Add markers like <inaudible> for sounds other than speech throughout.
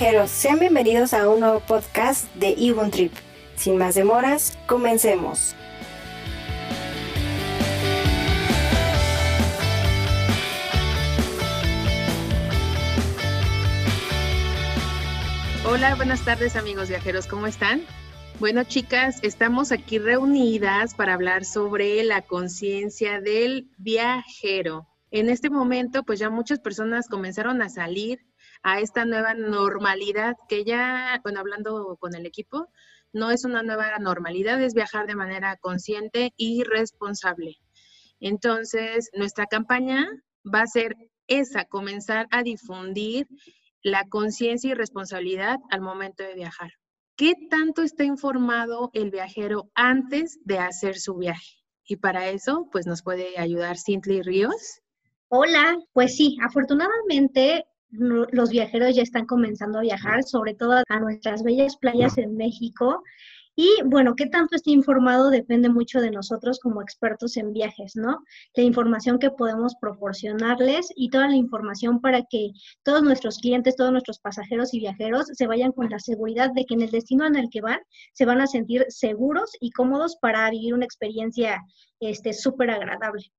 viajeros, sean bienvenidos a un nuevo podcast de Ibon Trip. Sin más demoras, comencemos. Hola, buenas tardes amigos viajeros, ¿cómo están? Bueno, chicas, estamos aquí reunidas para hablar sobre la conciencia del viajero. En este momento, pues ya muchas personas comenzaron a salir a esta nueva normalidad que ya, bueno, hablando con el equipo, no es una nueva normalidad, es viajar de manera consciente y responsable. Entonces, nuestra campaña va a ser esa, comenzar a difundir la conciencia y responsabilidad al momento de viajar. ¿Qué tanto está informado el viajero antes de hacer su viaje? Y para eso, pues nos puede ayudar Cintley Ríos. Hola, pues sí, afortunadamente los viajeros ya están comenzando a viajar, sobre todo a nuestras bellas playas en México. Y bueno, qué tanto esté informado depende mucho de nosotros como expertos en viajes, ¿no? La información que podemos proporcionarles y toda la información para que todos nuestros clientes, todos nuestros pasajeros y viajeros se vayan con la seguridad de que en el destino en el que van se van a sentir seguros y cómodos para vivir una experiencia este súper agradable.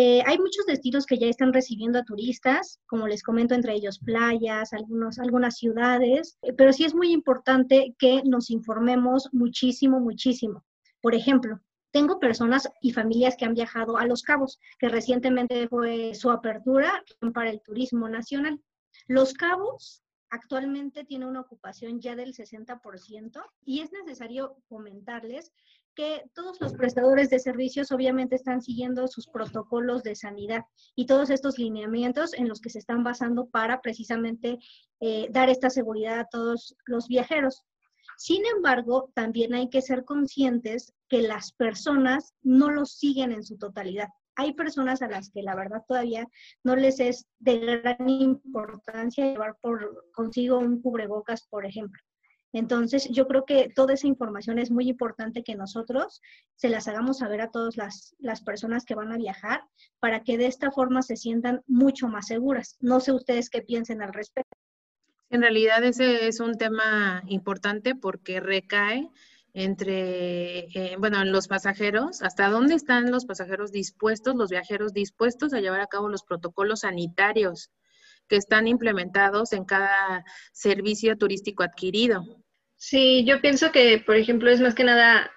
Eh, hay muchos destinos que ya están recibiendo a turistas, como les comento, entre ellos playas, algunas ciudades, eh, pero sí es muy importante que nos informemos muchísimo, muchísimo. Por ejemplo, tengo personas y familias que han viajado a Los Cabos, que recientemente fue su apertura para el turismo nacional. Los Cabos actualmente tiene una ocupación ya del 60% y es necesario comentarles que todos los prestadores de servicios obviamente están siguiendo sus protocolos de sanidad y todos estos lineamientos en los que se están basando para precisamente eh, dar esta seguridad a todos los viajeros. Sin embargo, también hay que ser conscientes que las personas no los siguen en su totalidad. Hay personas a las que la verdad todavía no les es de gran importancia llevar por consigo un cubrebocas, por ejemplo. Entonces, yo creo que toda esa información es muy importante que nosotros se las hagamos saber a todas las, las, personas que van a viajar para que de esta forma se sientan mucho más seguras. No sé ustedes qué piensen al respecto. En realidad ese es un tema importante porque recae entre, eh, bueno, en los pasajeros, hasta dónde están los pasajeros dispuestos, los viajeros dispuestos a llevar a cabo los protocolos sanitarios que están implementados en cada servicio turístico adquirido. Sí, yo pienso que, por ejemplo, es más que nada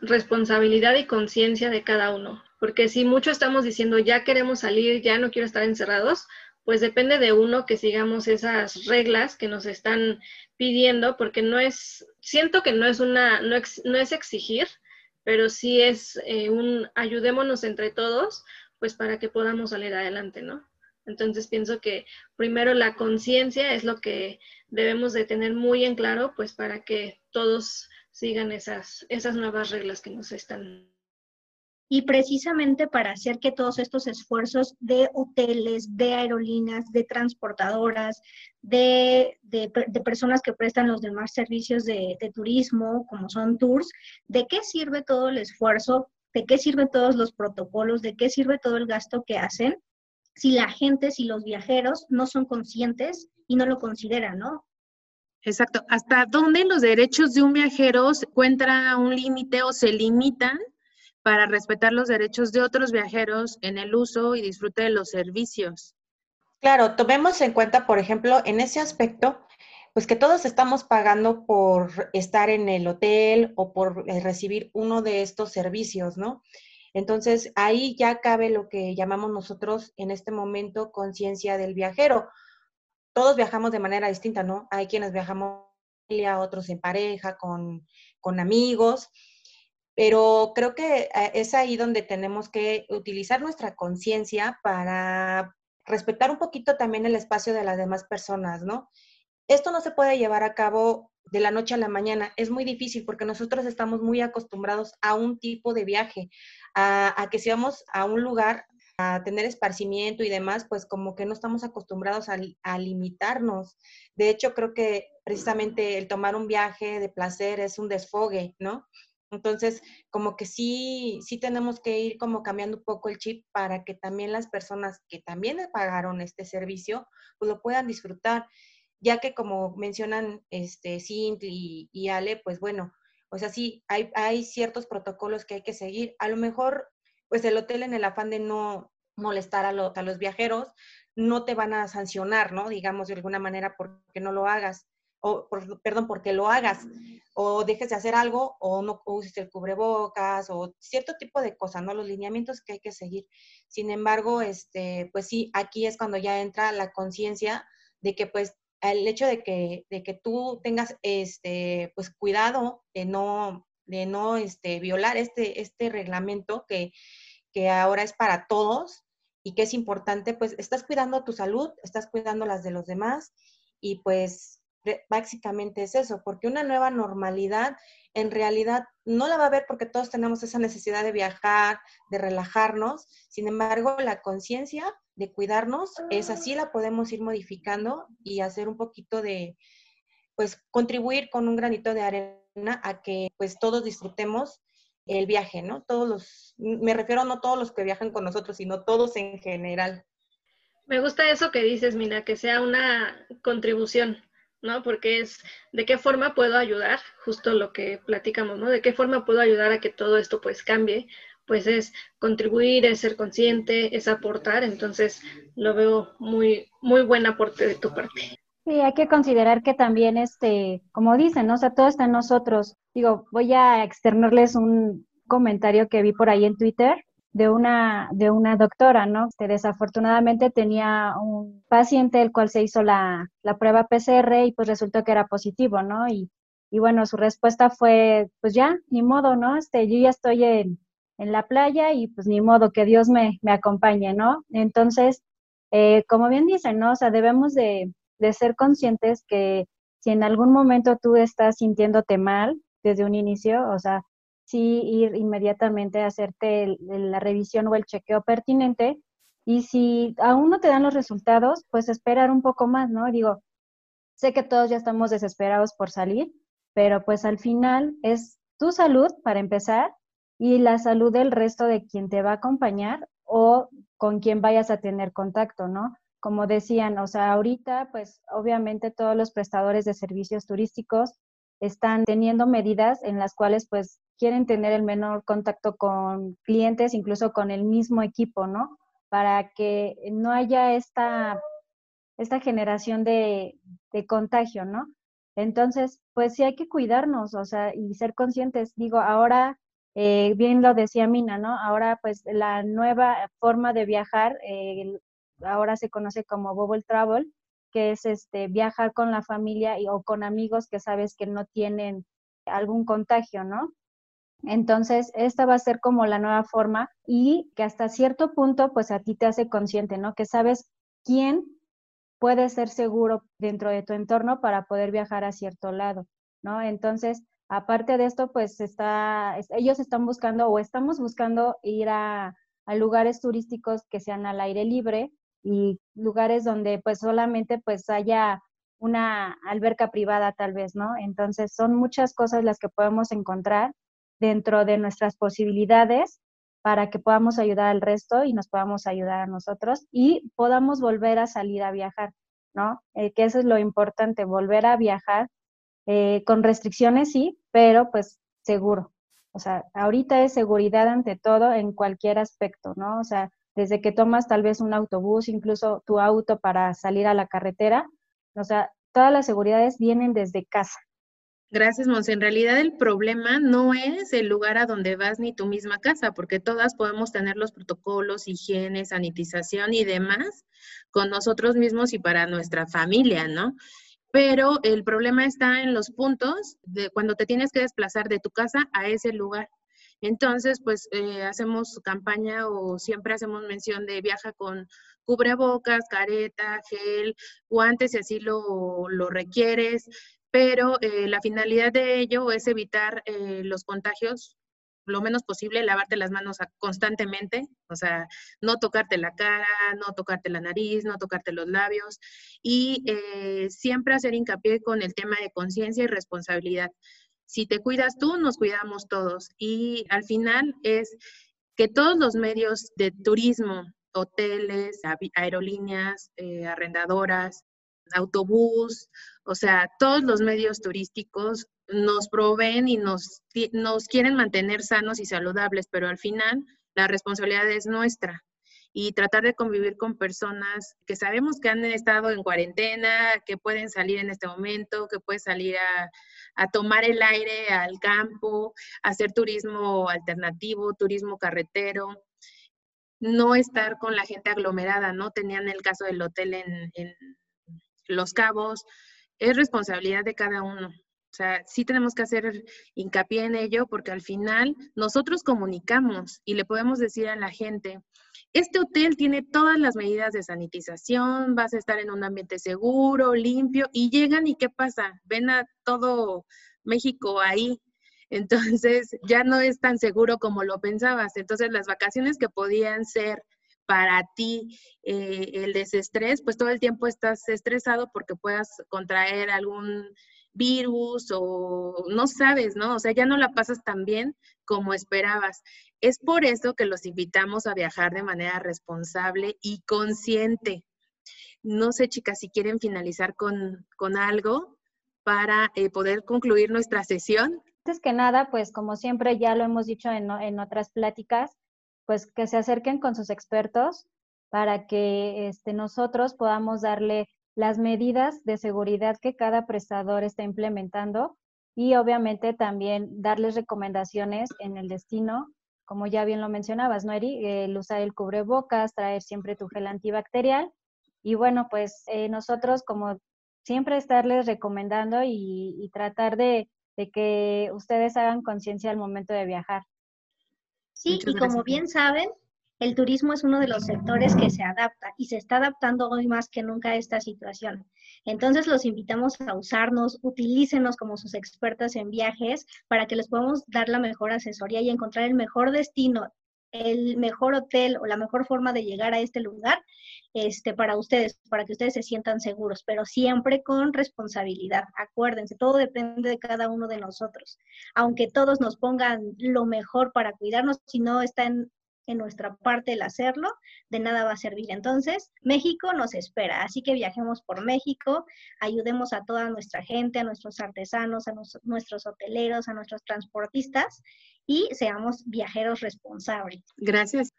responsabilidad y conciencia de cada uno, porque si mucho estamos diciendo ya queremos salir, ya no quiero estar encerrados, pues depende de uno que sigamos esas reglas que nos están pidiendo, porque no es, siento que no es una, no, no es exigir, pero sí es eh, un ayudémonos entre todos, pues para que podamos salir adelante, ¿no? Entonces pienso que primero la conciencia es lo que debemos de tener muy en claro, pues para que todos sigan esas, esas nuevas reglas que nos están. Y precisamente para hacer que todos estos esfuerzos de hoteles, de aerolíneas, de transportadoras, de, de, personas que prestan los demás servicios de, turismo, como son tours, ¿de qué sirve todo el esfuerzo? ¿De qué sirven todos los protocolos? ¿De qué sirve todo el gasto que hacen? si la gente, si los viajeros no son conscientes y no lo consideran, ¿no? Exacto. ¿Hasta dónde los derechos de un viajero encuentran un límite o se limitan para respetar los derechos de otros viajeros en el uso y disfrute de los servicios? Claro, tomemos en cuenta, por ejemplo, en ese aspecto, pues que todos estamos pagando por estar en el hotel o por eh, recibir uno de estos servicios, ¿no? Entonces, ahí ya cabe lo que llamamos nosotros en este momento conciencia del viajero. Todos viajamos de manera distinta, ¿no? Hay quienes viajamos en familia, otros en pareja, con, con amigos, pero creo que eh, es ahí donde tenemos que utilizar nuestra conciencia para respetar un poquito también el espacio de las demás personas, ¿no? Esto no se puede llevar a cabo de la noche a la mañana. Es muy difícil porque nosotros estamos muy acostumbrados a un tipo de viaje, a, que si vamos a un lugar a tener esparcimiento y demás, pues como que no estamos acostumbrados a, limitarnos. De hecho, creo que precisamente el tomar un viaje de placer es un desfogue, ¿no? Entonces, como que sí, sí tenemos que ir como cambiando un poco el chip para que también las personas que también pagaron este servicio, pues lo puedan disfrutar. ya que como mencionan este, Cint y, Ale, pues bueno, o sea, sí, hay, hay ciertos protocolos que hay que seguir. A lo mejor, pues el hotel en el afán de no molestar a, a los viajeros, no te van a sancionar, ¿no? Digamos de alguna manera porque no lo hagas o perdón, porque lo hagas, o dejes de hacer algo, o no uses el cubrebocas, o cierto tipo de cosas, ¿no? Los lineamientos que hay que seguir. Sin embargo, este, pues sí, aquí es cuando ya entra la conciencia de que, pues, el hecho de que, de que tú tengas, este, pues, cuidado de no, de no, este, violar este, este reglamento que, que ahora es para todos y que es importante, pues, estás cuidando tu salud, estás cuidando las de los demás y pues básicamente es eso, porque una nueva normalidad en realidad no la va a ver porque todos tenemos esa necesidad de viajar, de relajarnos. Sin embargo, la conciencia de cuidarnos, es así la podemos ir modificando y hacer un poquito de, pues, contribuir con un granito de arena a que, pues, todos disfrutemos el viaje, ¿no? Todos los, me refiero no todos los que viajan con nosotros, sino todos en general. Me gusta eso que dices, Mina, que sea una contribución, ¿no? Porque es de qué forma puedo ayudar, justo lo que platicamos, ¿no? De qué forma puedo ayudar a que todo esto pues cambie, pues es contribuir, es ser consciente, es aportar, entonces lo veo muy, muy buen aporte de tu parte. Sí, hay que considerar que también, este, como dicen, ¿no? o sea, todo está en nosotros. Digo, voy a externarles un comentario que vi por ahí en Twitter de una, de una doctora, ¿no? Que desafortunadamente tenía un paciente el cual se hizo la, la prueba PCR y pues resultó que era positivo, ¿no? Y, y, bueno, su respuesta fue, pues ya, ni modo, ¿no? Este, yo ya estoy en, en la playa y pues ni modo, que Dios me, me acompañe, ¿no? Entonces, eh, como bien dicen, ¿no? O sea, debemos de, de ser conscientes que si en algún momento tú estás sintiéndote mal desde un inicio, o sea, sí ir inmediatamente a hacerte la revisión o el chequeo pertinente. Y si aún no te dan los resultados, pues esperar un poco más, ¿no? Digo, sé que todos ya estamos desesperados por salir, pero pues al final es tu salud para empezar y la salud del resto de quien te va a acompañar o con quien vayas a tener contacto, ¿no? Como decían, o sea, ahorita pues obviamente todos los prestadores de servicios turísticos están teniendo medidas en las cuales pues quieren tener el menor contacto con clientes, incluso con el mismo equipo, ¿no? Para que no haya esta, esta generación de, contagio, ¿no? Entonces, pues sí hay que cuidarnos, o sea, y ser conscientes. Digo, ahora, eh, bien lo decía Mina, ¿no? Ahora, pues la nueva forma de viajar, eh, ahora se conoce como Bubble Travel, que es este viajar con la familia y, o con amigos que sabes que no tienen algún contagio, ¿no? Entonces, esta va a ser como la nueva forma y que hasta cierto punto, pues a ti te hace consciente, ¿no? Que sabes quién puede ser seguro dentro de tu entorno para poder viajar a cierto lado, ¿no? Entonces, aparte de esto, pues está, ellos están buscando o estamos buscando ir a, a lugares turísticos que sean al aire libre, y lugares donde pues solamente pues haya una alberca privada tal vez, ¿no? Entonces son muchas cosas las que podemos encontrar dentro de nuestras posibilidades para que podamos ayudar al resto y nos podamos ayudar a nosotros y podamos volver a salir a viajar, ¿no? Eh, que eso es lo importante, volver a viajar eh, con restricciones, sí, pero pues seguro. O sea, ahorita es seguridad ante todo en cualquier aspecto, ¿no? O sea, desde que tomas tal vez un autobús, incluso tu auto para salir a la carretera. O sea, todas las seguridades vienen desde casa. Gracias, Monse. En realidad el problema no es el lugar a donde vas ni tu misma casa, porque todas podemos tener los protocolos, higiene, sanitización y demás con nosotros mismos y para nuestra familia, ¿no? Pero el problema está en los puntos de cuando te tienes que desplazar de tu casa a ese lugar. Entonces, pues eh, hacemos campaña o siempre hacemos mención de viaja con cubrebocas, careta, gel, guantes si así lo, lo requieres, pero eh, la finalidad de ello es evitar eh, los contagios lo menos posible, lavarte las manos constantemente, o sea, no tocarte la cara, no tocarte la nariz, no tocarte los labios y siempre hacer hincapié con el tema de conciencia y responsabilidad si te cuidas tú, nos cuidamos todos. Y al final es que todos los medios de turismo, hoteles, aerolíneas, eh, arrendadoras, autobús, o sea, todos los medios turísticos nos proveen y nos, nos quieren mantener sanos y saludables, pero al final la responsabilidad es nuestra y tratar de convivir con personas que sabemos que han estado en cuarentena, que pueden salir en este momento, que pueden salir a, tomar el aire al campo, hacer turismo alternativo, turismo carretero, no estar con la gente aglomerada, ¿no? Tenían el caso del hotel en, en Los Cabos, es responsabilidad de cada uno. O sea, sí tenemos que hacer hincapié en ello porque al final nosotros comunicamos y le podemos decir a la gente, este hotel tiene todas las medidas de sanitización, vas a estar en un ambiente seguro, limpio, y llegan y ¿qué pasa? Ven a todo México ahí. Entonces ya no es tan seguro como lo pensabas. Entonces las vacaciones que podían ser para ti eh, el desestrés, pues todo el tiempo estás estresado porque puedas contraer algún virus o no sabes, ¿no? O sea, ya no la pasas tan bien como esperabas. Es por eso que los invitamos a viajar de manera responsable y consciente. No sé, chicas, si quieren finalizar con, algo para eh, poder concluir nuestra sesión. Antes que nada, pues como siempre ya lo hemos dicho en, en otras pláticas, pues que se acerquen con sus expertos para que este, nosotros podamos darle las medidas de seguridad que cada prestador está implementando y obviamente también darles recomendaciones en el destino, como ya bien lo mencionabas, ¿no, Eri? El usar el cubrebocas, traer siempre tu gel antibacterial y bueno, pues eh, nosotros como siempre estarles recomendando y, tratar de que ustedes hagan conciencia al momento de viajar. Sí, y como bien saben, el turismo es uno de los sectores que se adapta y se está adaptando hoy más que nunca a esta situación. Entonces los invitamos a usarnos, utilícenos como sus expertas en viajes para que les podamos dar la mejor asesoría y encontrar el mejor destino, el mejor hotel o la mejor forma de llegar a este lugar este, para ustedes, para que ustedes se sientan seguros, pero siempre con responsabilidad. Acuérdense, todo depende de cada uno de nosotros. Aunque todos nos pongan lo mejor para cuidarnos, si no está en en nuestra parte el hacerlo, de nada va a servir. Entonces, México nos espera, así que viajemos por México, ayudemos a toda nuestra gente, a nuestros artesanos, a nuestros hoteleros, a nuestros transportistas y seamos viajeros responsables. Gracias.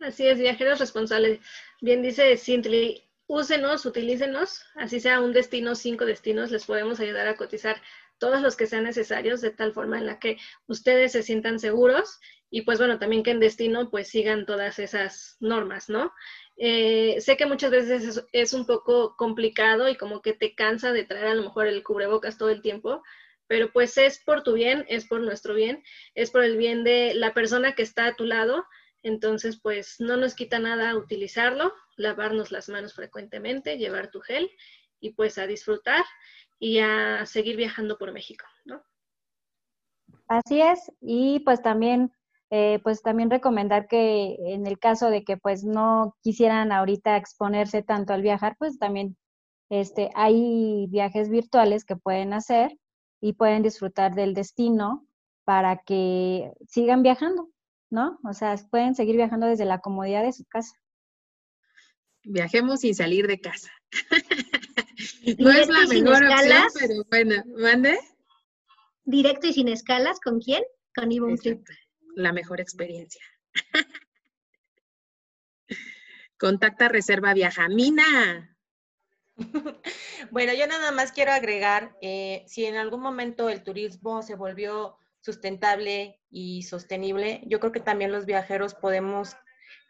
Así es, viajeros responsables. Bien dice Cintly, úsenos, utilícenos, así sea un destino, cinco destinos, les podemos ayudar a cotizar todos los que sean necesarios de tal forma en la que ustedes se sientan seguros y pues bueno, también que en destino pues sigan todas esas normas, ¿no? Eh, sé que muchas veces es, un poco complicado y como que te cansa de traer a lo mejor el cubrebocas todo el tiempo, pero pues es por tu bien, es por nuestro bien, es por el bien de la persona que está a tu lado, entonces pues no nos quita nada utilizarlo, lavarnos las manos frecuentemente, llevar tu gel y pues a disfrutar y a seguir viajando por México, ¿no? Así es, y pues también eh, pues también recomendar que en el caso de que pues no quisieran ahorita exponerse tanto al viajar, pues también este, hay viajes virtuales que pueden hacer y pueden disfrutar del destino para que sigan viajando, ¿no? O sea, pueden seguir viajando desde la comodidad de su casa. Viajemos sin salir de casa. <laughs> no es la mejor opción, pero bueno, ¿mande? Directo y sin escalas, ¿con quién? Con Ivonne Trip la mejor experiencia. <laughs> Contacta Reserva Viajamina. <laughs> Bueno, yo nada más quiero agregar, eh, si en algún momento el turismo se volvió sustentable y sostenible, yo creo que también los viajeros podemos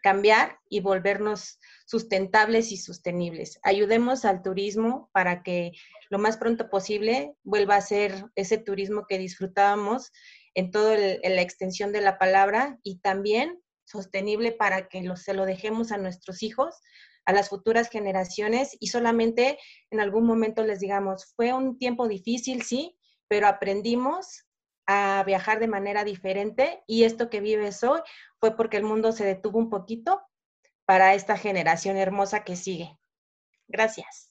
cambiar y volvernos sustentables y sostenibles. Ayudemos al turismo para que lo más pronto posible vuelva a ser ese turismo que disfrutábamos en toda la extensión de la palabra y también sostenible para que se lo dejemos a nuestros hijos, a las futuras generaciones y solamente en algún momento les digamos, fue un tiempo difícil, sí, pero aprendimos a viajar de manera diferente y esto que vives hoy fue porque el mundo se detuvo un poquito para esta generación hermosa que sigue. Gracias.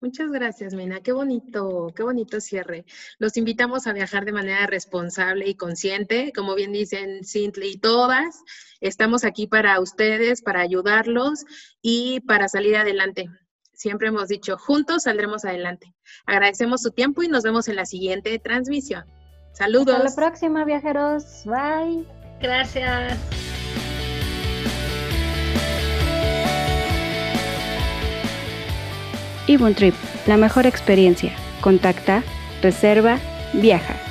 Muchas gracias, Mena. Qué bonito, qué bonito cierre. Los invitamos a viajar de manera responsable y consciente. Como bien dicen Cintley y todas, estamos aquí para ustedes, para ayudarlos y para salir adelante. siempre hemos dicho, juntos saldremos adelante. Agradecemos su tiempo y nos vemos en la siguiente transmisión. Saludos. Hasta la próxima, viajeros. Bye. Gracias. Ibun Trip, la mejor experiencia. Contacta, reserva, viaja.